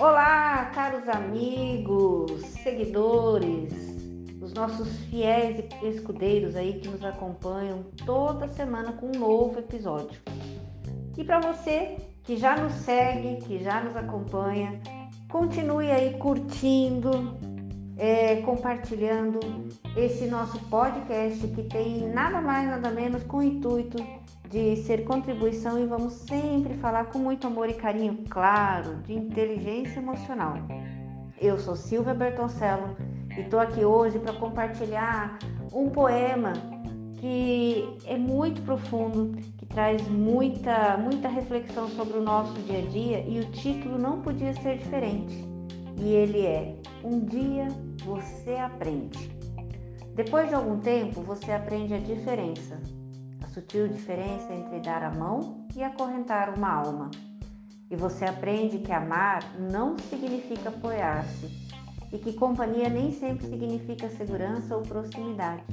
Olá, caros amigos, seguidores, os nossos fiéis escudeiros aí que nos acompanham toda semana com um novo episódio. E para você que já nos segue, que já nos acompanha, continue aí curtindo, é, compartilhando esse nosso podcast que tem nada mais, nada menos com o intuito de ser contribuição e vamos sempre falar com muito amor e carinho, claro, de inteligência emocional. Eu sou Silvia Bertoncello e estou aqui hoje para compartilhar um poema que é muito profundo, que traz muita, muita reflexão sobre o nosso dia a dia e o título não podia ser diferente. E ele é Um dia você aprende. Depois de algum tempo, você aprende a diferença, sutil diferença entre dar a mão e acorrentar uma alma. E você aprende que amar não significa apoiar-se e que companhia nem sempre significa segurança ou proximidade.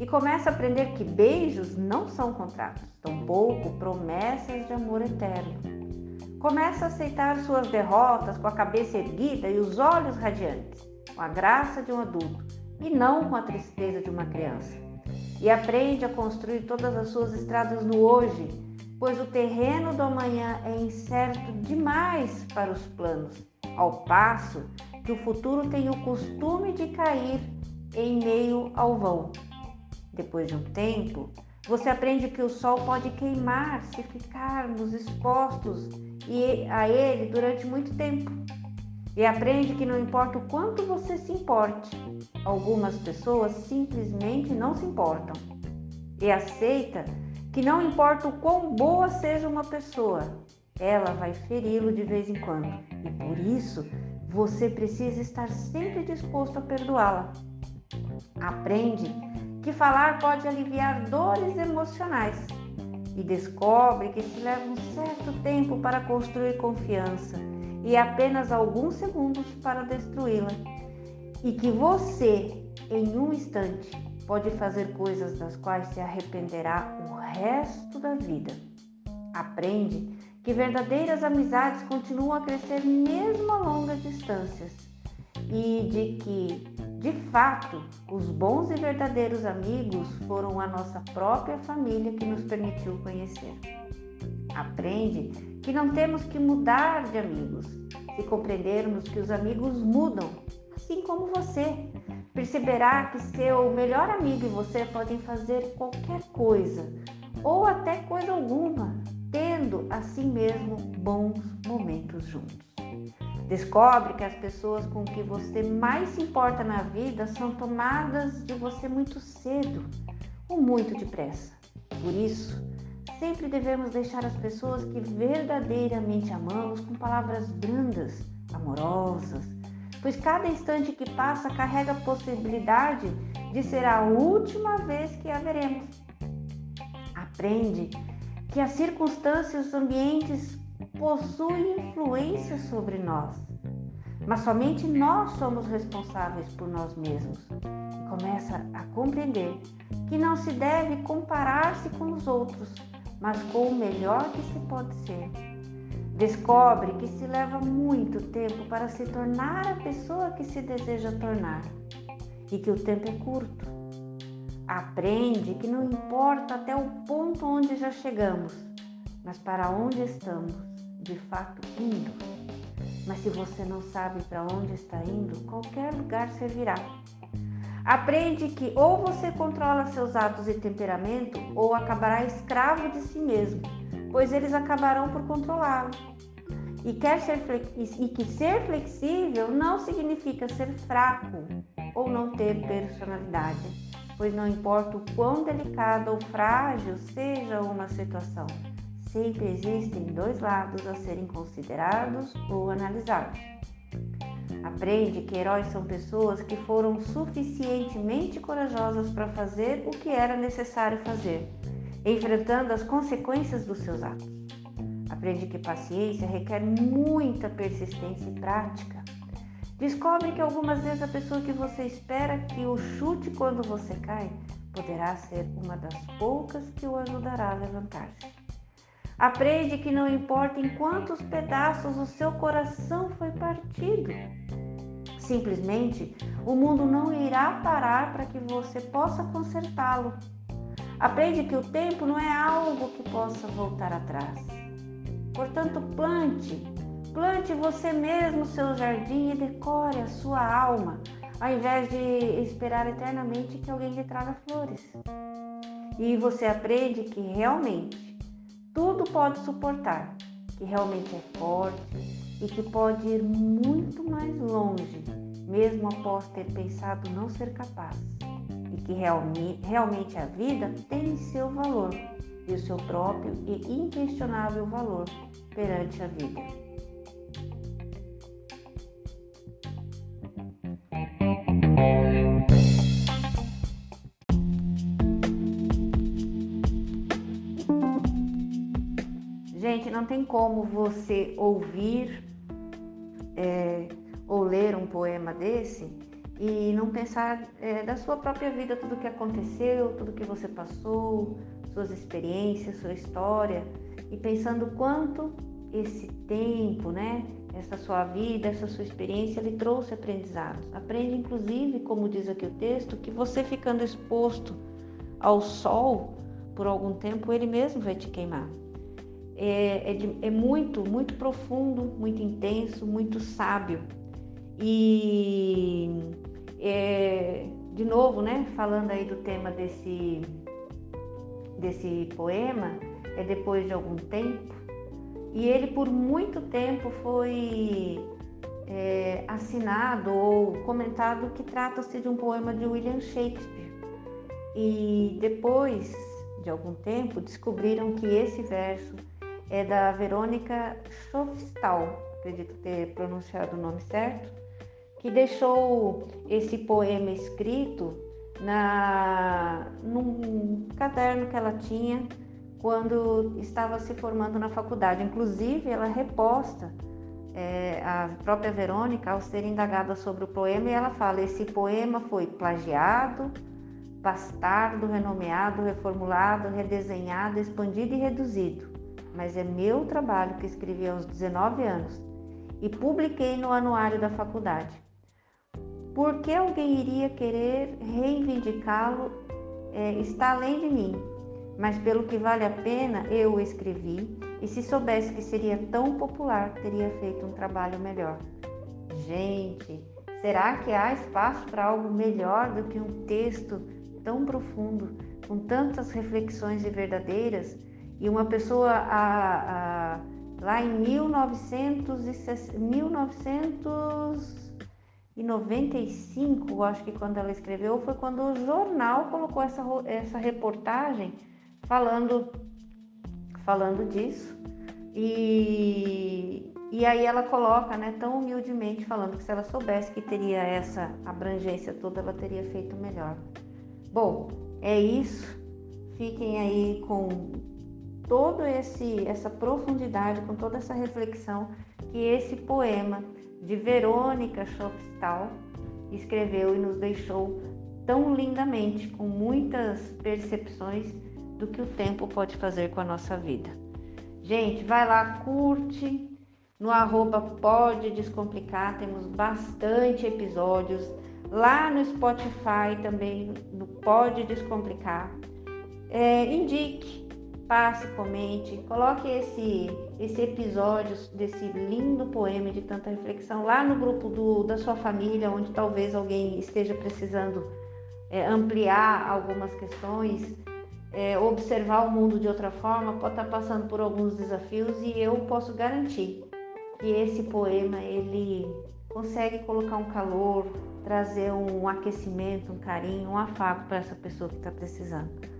E começa a aprender que beijos não são contratos, tampouco promessas de amor eterno. Começa a aceitar suas derrotas com a cabeça erguida e os olhos radiantes, com a graça de um adulto e não com a tristeza de uma criança. E aprende a construir todas as suas estradas no hoje, pois o terreno do amanhã é incerto demais para os planos, ao passo que o futuro tem o costume de cair em meio ao vão. Depois de um tempo, você aprende que o sol pode queimar se ficarmos expostos a ele durante muito tempo. E aprende que não importa o quanto você se importe, algumas pessoas simplesmente não se importam. E aceita que não importa o quão boa seja uma pessoa, ela vai feri-lo de vez em quando. E por isso, você precisa estar sempre disposto a perdoá-la. Aprende que falar pode aliviar dores emocionais e descobre que se leva um certo tempo para construir confiança e apenas alguns segundos para destruí-la. E que você, em um instante, pode fazer coisas das quais se arrependerá o resto da vida. Aprende que verdadeiras amizades continuam a crescer mesmo a longas distâncias e de que, de fato, os bons e verdadeiros amigos foram a nossa própria família que nos permitiu conhecer. Aprende que não temos que mudar de amigos se compreendermos que os amigos mudam, assim como você. Perceberá que seu melhor amigo e você podem fazer qualquer coisa ou até coisa alguma, tendo assim mesmo bons momentos juntos. Descobre que as pessoas com que você mais se importa na vida são tomadas de você muito cedo ou muito depressa. Por isso, sempre devemos deixar as pessoas que verdadeiramente amamos com palavras brandas, amorosas, pois cada instante que passa carrega a possibilidade de ser a última vez que a veremos. Aprende que as circunstâncias e os ambientes possuem influência sobre nós, mas somente nós somos responsáveis por nós mesmos. Começa a compreender que não se deve comparar-se com os outros, mas com o melhor que se pode ser. Descobre que se leva muito tempo para se tornar a pessoa que se deseja tornar e que o tempo é curto Aprende que não importa até o ponto onde já chegamos, mas para onde estamos de fato indo. Mas se você não sabe para onde está indo, qualquer lugar servirá. Aprende que ou você controla seus atos e temperamento ou acabará escravo de si mesmo, pois eles acabarão por controlá-lo. E, quer ser e que ser flexível não significa ser fraco ou não ter personalidade pois não importa o quão delicada ou frágil seja uma situação, sempre existem dois lados a serem considerados ou analisados. Aprende que heróis são pessoas que foram suficientemente corajosas para fazer o que era necessário fazer, enfrentando as consequências dos seus atos. Aprende que paciência requer muita persistência e prática Descobre que algumas vezes a pessoa que você espera que o chute quando você cai poderá ser uma das poucas que o ajudará a levantar-se. Aprende que não importa em quantos pedaços o seu coração foi partido, simplesmente o mundo não irá parar para que você possa consertá-lo. Aprende que o tempo não é algo que possa voltar atrás. Portanto, plante, plante você mesmo o seu jardim e decore a sua alma, ao invés de esperar eternamente que alguém lhe traga flores. E você aprende que realmente tudo pode suportar, que realmente é forte e que pode ir muito mais longe, mesmo após ter pensado não ser capaz. E que realmente, a vida tem seu valor e o seu próprio e inquestionável valor perante a vida. Gente, não tem como você ouvir é, ou ler um poema desse e não pensar é, da sua própria vida, tudo que aconteceu, tudo que você passou, suas experiências, sua história, e pensando quanto esse tempo, né, essa sua vida, essa sua experiência lhe trouxe aprendizados. Aprende, inclusive, como diz aqui o texto, que você ficando exposto ao sol por algum tempo, ele mesmo vai te queimar é, é, de, é muito, muito profundo, muito intenso, muito sábio. E é, de novo, né, falando aí do tema desse, desse poema, é depois de algum tempo, e ele por muito tempo foi é, assinado ou comentado que trata-se de um poema de William Shakespeare. E depois de algum tempo descobriram que esse verso é da Verônica Schofstal, acredito ter pronunciado o nome certo, que deixou esse poema escrito na, num caderno que ela tinha quando estava se formando na faculdade. Inclusive, ela reposta é, a própria Verônica ao ser indagada sobre o poema e ela fala: esse poema foi plagiado, bastardo, renomeado, reformulado, redesenhado, expandido e reduzido mas é meu trabalho que escrevi aos 19 anos e publiquei no anuário da faculdade. Por que alguém iria querer reivindicá-lo é, está além de mim, mas pelo que vale a pena eu o escrevi e se soubesse que seria tão popular, teria feito um trabalho melhor. Gente, será que há espaço para algo melhor do que um texto tão profundo, com tantas reflexões e verdadeiras? E uma pessoa a, a, lá em 1995, acho que quando ela escreveu, foi quando o jornal colocou essa, essa reportagem falando, falando disso. E, e aí ela coloca, né, tão humildemente falando que se ela soubesse que teria essa abrangência toda, ela teria feito melhor. Bom, é isso. Fiquem aí com esse essa profundidade, com toda essa reflexão que esse poema de Verônica Schopstal escreveu e nos deixou tão lindamente, com muitas percepções do que o tempo pode fazer com a nossa vida. Gente, vai lá, curte no arroba Pode Descomplicar, temos bastante episódios. Lá no Spotify também, no Pode Descomplicar. É, indique, passe, comente, coloque esse, esse episódio desse lindo poema de tanta reflexão lá no grupo do, da sua família, onde talvez alguém esteja precisando é, ampliar algumas questões, é, observar o mundo de outra forma, pode estar passando por alguns desafios e eu posso garantir que esse poema ele consegue colocar um calor, trazer um aquecimento, um carinho, um afago para essa pessoa que está precisando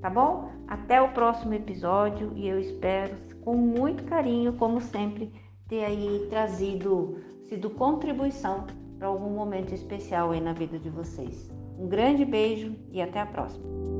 tá bom? Até o próximo episódio e eu espero, com muito carinho, como sempre, ter aí trazido, sido contribuição para algum momento especial aí na vida de vocês. Um grande beijo e até a próxima.